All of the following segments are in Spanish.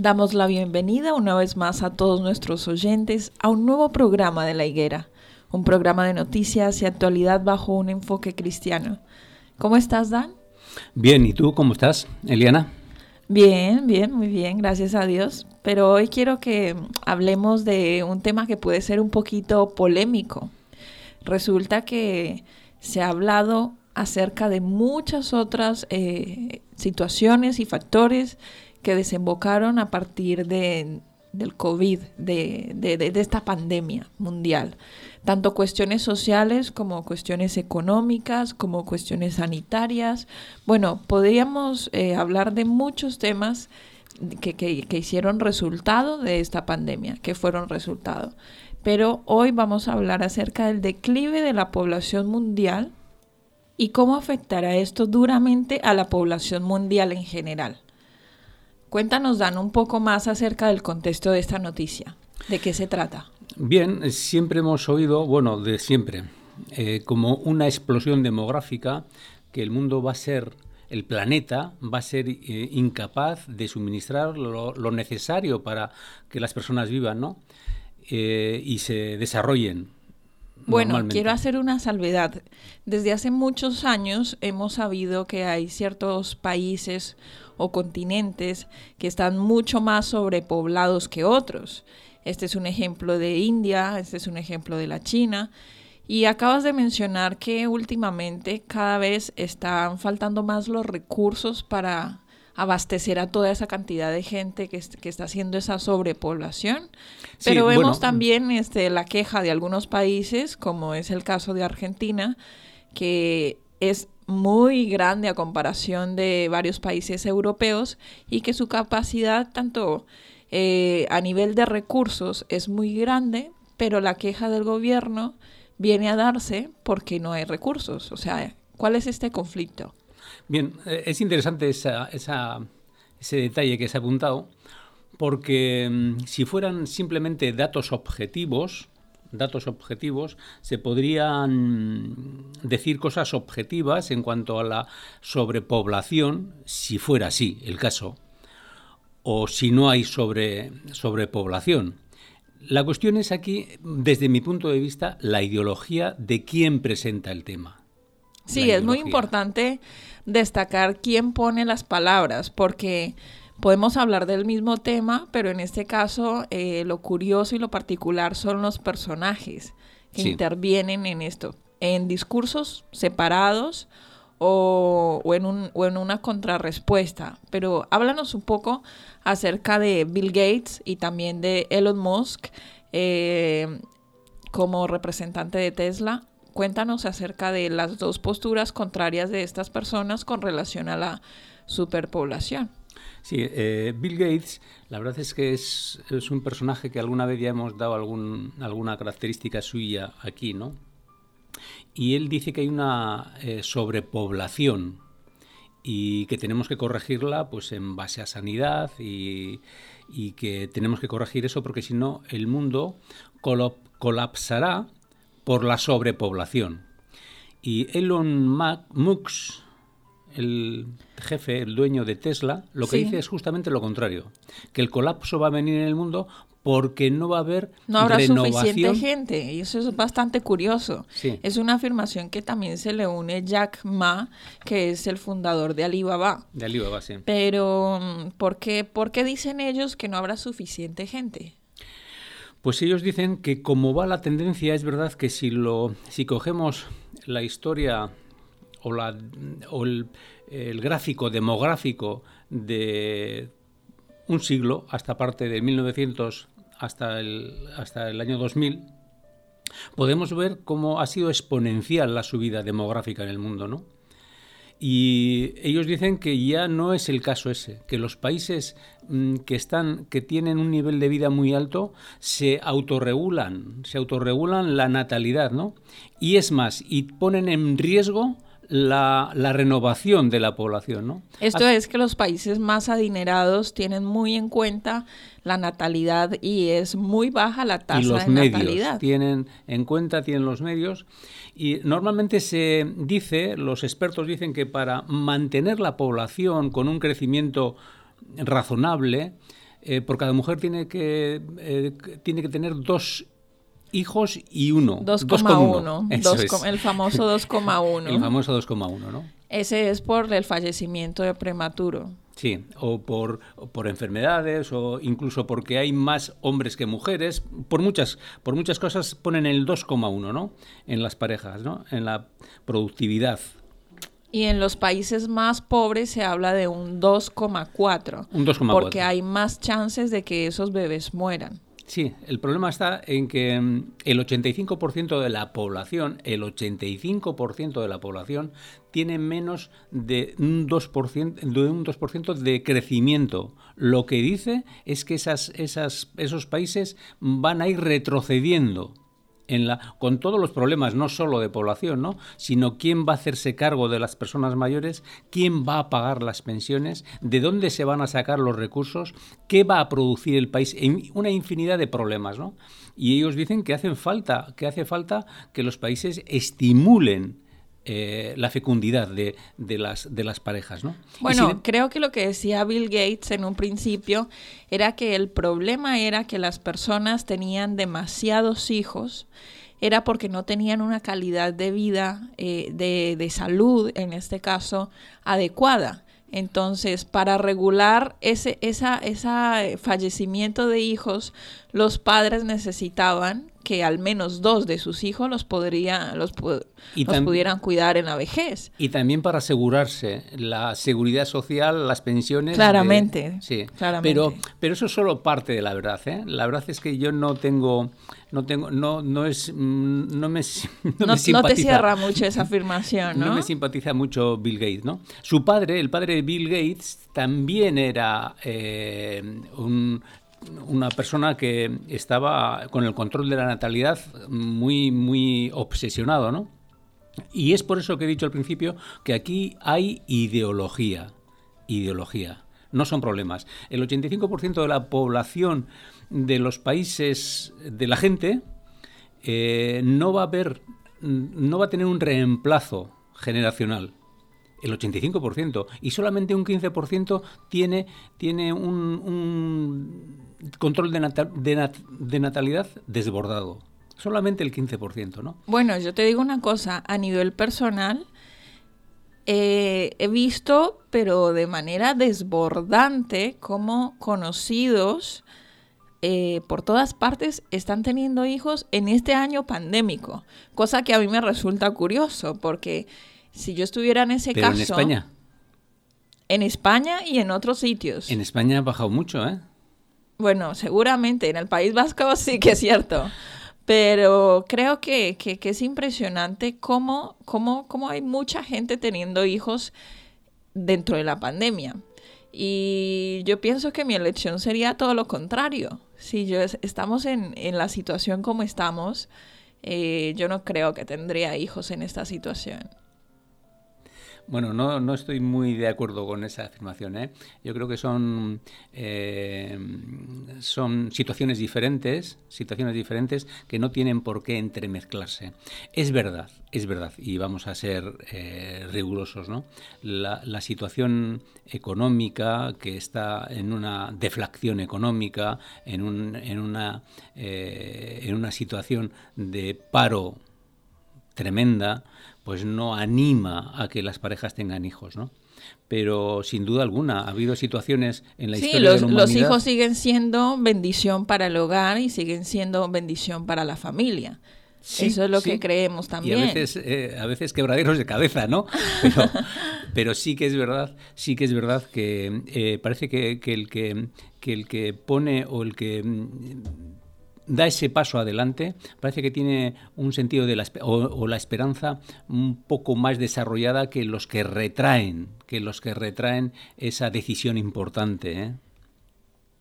Damos la bienvenida una vez más a todos nuestros oyentes a un nuevo programa de La Higuera, un programa de noticias y actualidad bajo un enfoque cristiano. ¿Cómo estás, Dan? Bien, ¿y tú cómo estás, Eliana? Bien, bien, muy bien, gracias a Dios. Pero hoy quiero que hablemos de un tema que puede ser un poquito polémico. Resulta que se ha hablado acerca de muchas otras eh, situaciones y factores desembocaron a partir de, del COVID, de, de, esta pandemia mundial. Tanto cuestiones sociales como cuestiones económicas, como cuestiones sanitarias. Bueno, podríamos eh, hablar de muchos temas que, que, que, hicieron resultado de esta pandemia, que fueron resultado. Pero hoy vamos a hablar acerca del declive de la población mundial y cómo afectará esto duramente a la población mundial en general. Cuéntanos, Dan, un poco más acerca del contexto de esta noticia. ¿De qué se trata? Bien, siempre hemos oído, bueno, de siempre, eh, como una explosión demográfica que el mundo va a ser, el planeta va a ser eh, incapaz de suministrar lo, necesario para que las personas vivan, ¿no? Eh, y se desarrollen. Bueno, quiero hacer una salvedad. Desde hace muchos años hemos sabido que hay ciertos países o continentes que están mucho más sobrepoblados que otros. Este es un ejemplo de India, este es un ejemplo de la China. Y acabas de mencionar que últimamente cada vez están faltando más los recursos para abastecer a toda esa cantidad de gente que, que está haciendo esa sobrepoblación. Pero vemos también este, la queja de algunos países, como es el caso de Argentina, que es muy grande a comparación de varios países europeos y que su capacidad tanto eh, a nivel de recursos es muy grande, pero la queja del gobierno viene a darse porque no hay recursos. O sea, ¿cuál es este conflicto? Bien, eh, es interesante esa, ese detalle que se ha apuntado, porque mm, si fueran simplemente datos objetivos, datos objetivos, se podrían decir cosas objetivas en cuanto a la sobrepoblación, si fuera así el caso, o si no hay sobre, sobrepoblación. La cuestión es aquí, desde mi punto de vista, la ideología de quién presenta el tema. Sí, es muy importante destacar quién pone las palabras, porque podemos hablar del mismo tema, pero en este caso eh, lo curioso y lo particular son los personajes que intervienen en esto, en discursos separados o, en un, o en una contrarrespuesta. Pero háblanos un poco acerca de Bill Gates y también de Elon Musk eh, como representante de Tesla. Cuéntanos acerca de las dos posturas contrarias de estas personas con relación a la superpoblación. Sí, eh, Bill Gates, la verdad es que es, un personaje que alguna vez ya hemos dado alguna característica suya aquí, ¿no? Y él dice que hay una eh, sobrepoblación y que tenemos que corregirla pues en base a sanidad y, que tenemos que corregir eso porque si no el mundo colapsará por la sobrepoblación. Y Elon Musk, el jefe, el dueño de Tesla, lo que dice es justamente lo contrario, que el colapso va a venir en el mundo porque no va a haber no habrá suficiente gente y eso es bastante curioso. Es una afirmación que también se le une Jack Ma que es el fundador de Alibaba. De Alibaba sí. Pero ¿por qué, ¿por qué dicen ellos que no habrá suficiente gente? Pues ellos dicen que como va la tendencia es verdad que si lo si cogemos la historia o, la, o el, gráfico demográfico de un siglo, hasta parte de 1900 hasta el, hasta el año 2000, podemos ver cómo ha sido exponencial la subida demográfica en el mundo, ¿no? Y ellos dicen que ya no es el caso ese, que los países mm, que están, que tienen un nivel de vida muy alto, se autorregulan, se autorregulan la natalidad, ¿no? Y es más, y ponen en riesgo la, renovación de la población. ¿no? Esto es que los países más adinerados tienen muy en cuenta la natalidad y es muy baja la tasa y los de medios natalidad. Tienen en cuenta, tienen los medios. Y normalmente se dice, los expertos dicen que para mantener la población con un crecimiento razonable, eh, por cada mujer tiene que, eh, tiene que tener dos hijos y uno. 2,1. El famoso 2,1. el famoso 2,1, ¿no? Ese es por el fallecimiento de prematuro. Sí, o por, por enfermedades, o incluso porque hay más hombres que mujeres. Por muchas, por muchas cosas ponen el 2,1, ¿no? En las parejas, ¿no? En la productividad. Y en los países más pobres se habla de un 2,4. Un 2,4. Porque hay más chances de que esos bebés mueran. Sí, el problema está en que mm, el 85% de la población, el 85% de la población tiene menos de un 2%, de, un 2 de crecimiento. Lo que dice es que esas, esas, esos países van a ir retrocediendo con todos los problemas, no solo de población, ¿no? sino quién va a hacerse cargo de las personas mayores, quién va a pagar las pensiones, de dónde se van a sacar los recursos, qué va a producir el país, una infinidad de problemas. ¿no? Y ellos dicen que hacen falta, que hace falta que los países estimulen eh, la fecundidad de, las, de las parejas. ¿no? Bueno, creo que lo que decía Bill Gates en un principio era que el problema era que las personas tenían demasiados hijos era porque no tenían una calidad de vida, eh, de, de, salud, en este caso, adecuada. Entonces, para regular ese esa, esa eh, fallecimiento de hijos, los padres necesitaban que al menos dos de sus hijos los, podría, los, pudieran cuidar en la vejez. Y también para asegurarse la seguridad social, las pensiones. Claramente. sí, Pero, pero eso es solo parte de la verdad. ¿eh? La verdad es que yo no tengo, no tengo, no, no es, mm, no me, no, no te cierra mucho esa afirmación, ¿no? No me simpatiza mucho Bill Gates, ¿no? Su padre, el padre de Bill Gates, también era eh, un una persona que estaba con el control de la natalidad muy, muy obsesionado, ¿no? Y es por eso que he dicho al principio que aquí hay ideología, ideología, no son problemas. El 85% de la población de los países, de la gente, eh, no va a haber, no va a tener un reemplazo generacional el 85%, y solamente un 15% tiene, tiene un control de, natalidad desbordado. Solamente el 15%, ¿no? Bueno, yo te digo una cosa, a nivel personal, eh, he visto, pero de manera desbordante, como conocidos eh, por todas partes están teniendo hijos en este año pandémico, cosa que a mí me resulta curioso, porque si yo estuviera en ese caso... En España. En España y en otros sitios. En España ha bajado mucho, ¿eh? Bueno, seguramente en el País Vasco sí que es cierto. Pero creo que, es impresionante cómo, cómo, cómo, hay mucha gente teniendo hijos dentro de la pandemia. Y yo pienso que mi elección sería todo lo contrario. Si yo estamos en, la situación como estamos, eh, yo no creo que tendría hijos en esta situación. Bueno, no, no estoy muy de acuerdo con esa afirmación. ¿eh? Yo creo que son, eh, son situaciones diferentes, situaciones diferentes que no tienen por qué entremezclarse. Es verdad, es verdad, y vamos a ser eh, rigurosos, ¿no? La, la, situación económica que está en una deflación económica, en, un, en, una, eh, en una situación de paro tremenda, pues no anima a que las parejas tengan hijos, ¿no? Pero sin duda alguna ha habido situaciones en la historia los, de la los hijos siguen siendo bendición para el hogar y siguen siendo bendición para la familia. Eso es lo sí. que creemos también. Y a veces, eh, a veces quebraderos de cabeza, ¿no? Pero, pero, sí que es verdad, sí que es verdad que eh, parece que, que, el que, que el que pone o el que da ese paso adelante, parece que tiene un sentido de la, o, o, la esperanza un poco más desarrollada que los que retraen, que los que retraen esa decisión importante. ¿eh?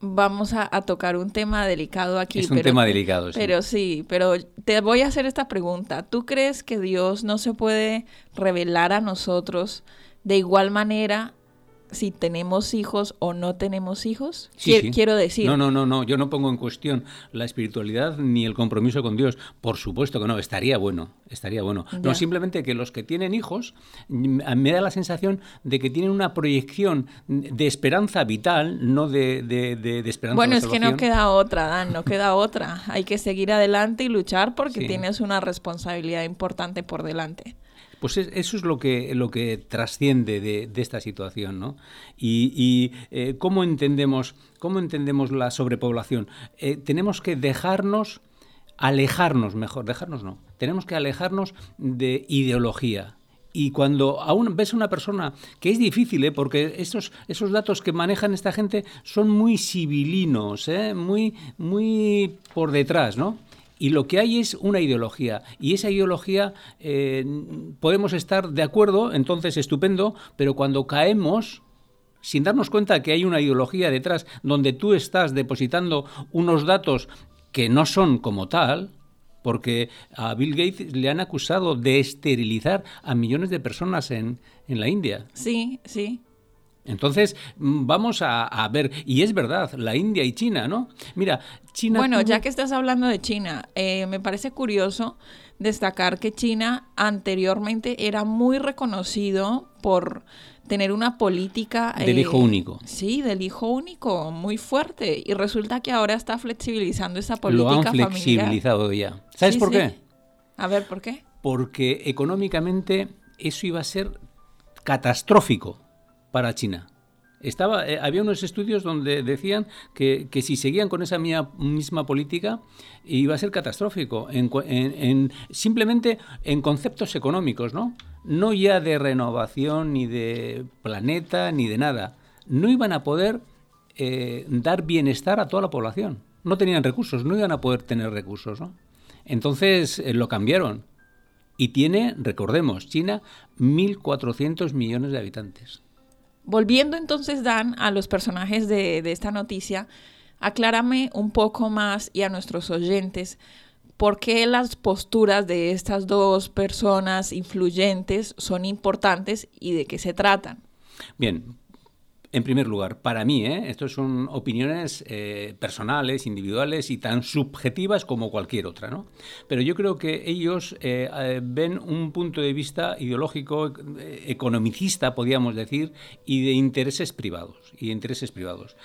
Vamos a, a, tocar un tema delicado aquí. Es un pero, tema delicado, sí. Pero sí, pero te voy a hacer esta pregunta. ¿Tú crees que Dios no se puede revelar a nosotros de igual manera si tenemos hijos o no tenemos hijos? Sí, Quiero, sí. quiero decir. No, no, no, no. Yo no pongo en cuestión la espiritualidad ni el compromiso con Dios. Por supuesto que no. Estaría bueno. Estaría bueno. Ya. No simplemente que los que tienen hijos me da la sensación de que tienen una proyección de esperanza vital, no de, de, de, de esperanza. Bueno, es que no queda otra, Dan. No queda otra. Hay que seguir adelante y luchar porque sí. tienes una responsabilidad importante por delante. Pues eso es lo que, lo que trasciende de, esta situación, ¿no? Y, y eh, ¿cómo, entendemos, ¿cómo entendemos la sobrepoblación? Eh, tenemos que dejarnos, alejarnos, mejor, dejarnos no, tenemos que alejarnos de ideología, y cuando aún ves a una persona, que es difícil, ¿eh? porque esos, esos datos que manejan esta gente son muy civilinos, ¿eh? muy, muy por detrás, ¿no? Y lo que hay es una ideología. Y esa ideología eh, podemos estar de acuerdo, entonces estupendo, pero cuando caemos, sin darnos cuenta que hay una ideología detrás, donde tú estás depositando unos datos que no son como tal, porque a Bill Gates le han acusado de esterilizar a millones de personas en, en la India. Sí, sí. Entonces, vamos a, a, ver, y es verdad, la India y China, ¿no? Mira, China... Bueno, ya que estás hablando de China, eh, me parece curioso destacar que China anteriormente era muy reconocido por tener una política... Del eh, hijo único. Sí, del hijo único, muy fuerte. Y resulta que ahora está flexibilizando esa política Lo han flexibilizado familiar. ya. ¿Sabes sí, por sí. qué? A ver, ¿por qué? Porque económicamente eso iba a ser catastrófico para China. Estaba, eh, había unos estudios donde decían que, que, si seguían con esa misma política iba a ser catastrófico, en, en, en, simplemente en conceptos económicos, ¿no? No ya de renovación, ni de planeta, ni de nada. No iban a poder eh, dar bienestar a toda la población. No tenían recursos, no iban a poder tener recursos, ¿no? Entonces eh, lo cambiaron. Y tiene, recordemos, China 1.400 millones de habitantes. Volviendo entonces, Dan, a los personajes de, esta noticia, aclárame un poco más y a nuestros oyentes por qué las posturas de estas dos personas influyentes son importantes y de qué se tratan. Bien. En primer lugar, para mí, ¿eh? esto son opiniones eh, personales, individuales y tan subjetivas como cualquier otra, ¿no? Pero yo creo que ellos eh, ven un punto de vista ideológico, economicista, podríamos decir, y de intereses privados. Y de intereses privados.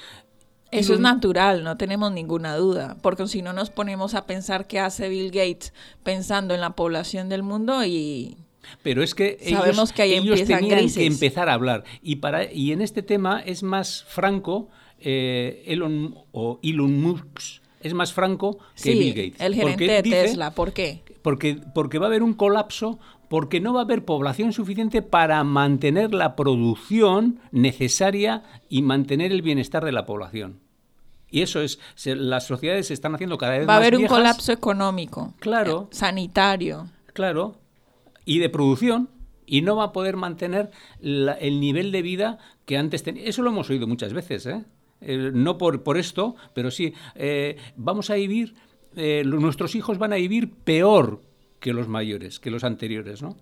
Eso es natural, no tenemos ninguna duda, porque si no nos ponemos a pensar qué hace Bill Gates pensando en la población del mundo y pero es que Sabemos ellos, que ahí ellos tenían crisis. que empezar a hablar y para y en este tema es más franco eh, Elon o Elon Musk es más franco que sí, Bill Gates. El gerente de Tesla, ¿por qué? Porque, porque va a haber un colapso porque no va a haber población suficiente para mantener la producción necesaria y mantener el bienestar de la población. Y eso es, se, las sociedades se están haciendo cada vez más Va a haber viejas. un colapso económico. Claro. Eh, sanitario. Claro. Y de producción. Y no va a poder mantener la, el nivel de vida que antes tenía. Eso lo hemos oído muchas veces, ¿eh? no por, por, esto, pero sí. Eh, vamos a vivir, eh, nuestros hijos van a vivir peor que los mayores, que los anteriores, ¿no?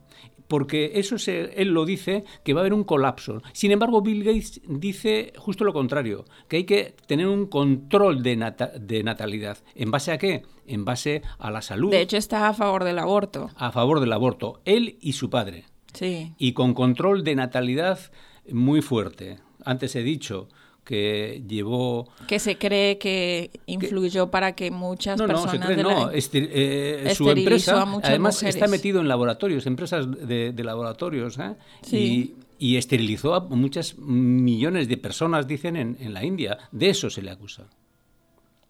Porque eso se, él lo dice que va a haber un colapso. Sin embargo, Bill Gates dice justo lo contrario, que hay que tener un control de, de natalidad. ¿En base a qué? En base a la salud. De hecho, está a favor del aborto. A favor del aborto, él y su padre. Sí. Y con control de natalidad muy fuerte. Antes he dicho, que llevó... Que se cree que influyó para que muchas no, personas... No, se cree, no. Eh, su empresa, además, está metido en laboratorios, empresas de, laboratorios, ¿eh? y, y, esterilizó a muchas millones de personas, dicen, en, en, la India. De eso se le acusa.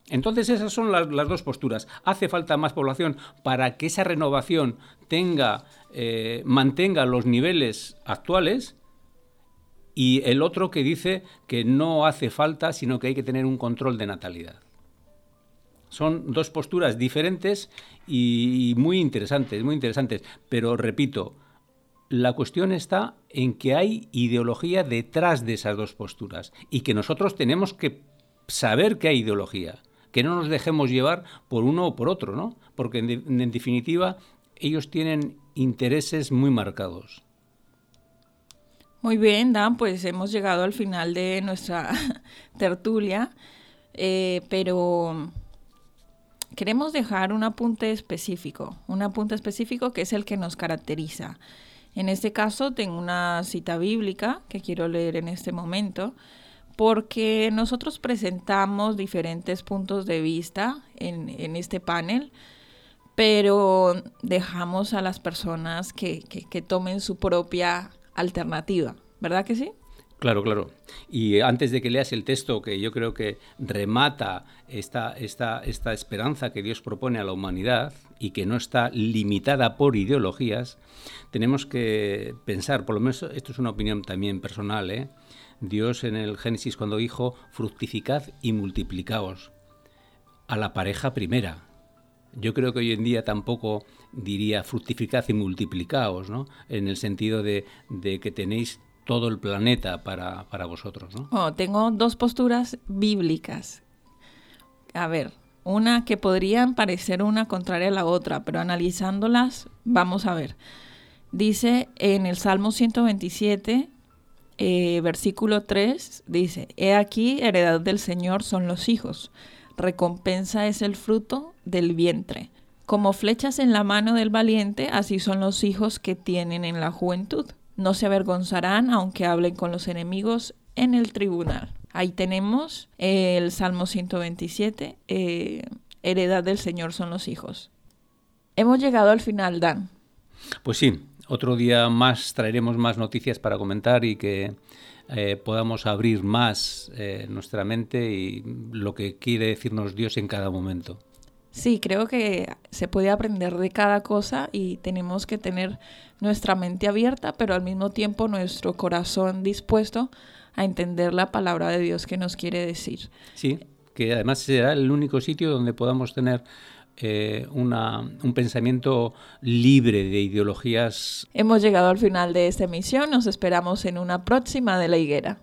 Entonces esas son las, las, dos posturas. Hace falta más población para que esa renovación tenga, eh, mantenga los niveles actuales y el otro que dice que no hace falta, sino que hay que tener un control de natalidad. Son dos posturas diferentes y muy interesantes, muy interesantes. Pero repito, la cuestión está en que hay ideología detrás de esas dos posturas y que nosotros tenemos que saber que hay ideología, que no nos dejemos llevar por uno o por otro, ¿no? Porque en, en definitiva ellos tienen intereses muy marcados. Muy bien, Dan, pues hemos llegado al final de nuestra tertulia, eh, pero queremos dejar un apunte específico, un apunte específico que es el que nos caracteriza. En este caso tengo una cita bíblica que quiero leer en este momento, porque nosotros presentamos diferentes puntos de vista en, este panel, pero dejamos a las personas que tomen su propia alternativa, ¿verdad que sí? Claro, claro. Y antes de que leas el texto, que yo creo que remata esta, esta, esta esperanza que Dios propone a la humanidad y que no está limitada por ideologías, tenemos que pensar, por lo menos esto es una opinión también personal, ¿eh? Dios en el Génesis cuando dijo, fructificad y multiplicaos a la pareja primera. Yo creo que hoy en día tampoco diría fructificad y multiplicaos, ¿no? En el sentido de, que tenéis todo el planeta para, vosotros, ¿no? tengo dos posturas bíblicas. A ver, una que podrían parecer una contraria a la otra, pero analizándolas, vamos a ver. Dice en el Salmo 127, eh, versículo 3, dice, He aquí, heredad del Señor son los hijos, recompensa es el fruto del vientre. Como flechas en la mano del valiente, así son los hijos que tienen en la juventud. No se avergonzarán aunque hablen con los enemigos en el tribunal. Ahí tenemos el Salmo 127, eh, heredad del Señor son los hijos. Hemos llegado al final, Dan. Pues sí, otro día más traeremos más noticias para comentar y que eh, podamos abrir más eh, nuestra mente y lo que quiere decirnos Dios en cada momento. Sí, creo que se puede aprender de cada cosa y tenemos que tener nuestra mente abierta, pero al mismo tiempo nuestro corazón dispuesto a entender la palabra de Dios que nos quiere decir. Sí, que además será el único sitio donde podamos tener eh, una, un pensamiento libre de ideologías. Hemos llegado al final de esta emisión, nos esperamos en una próxima de la higuera.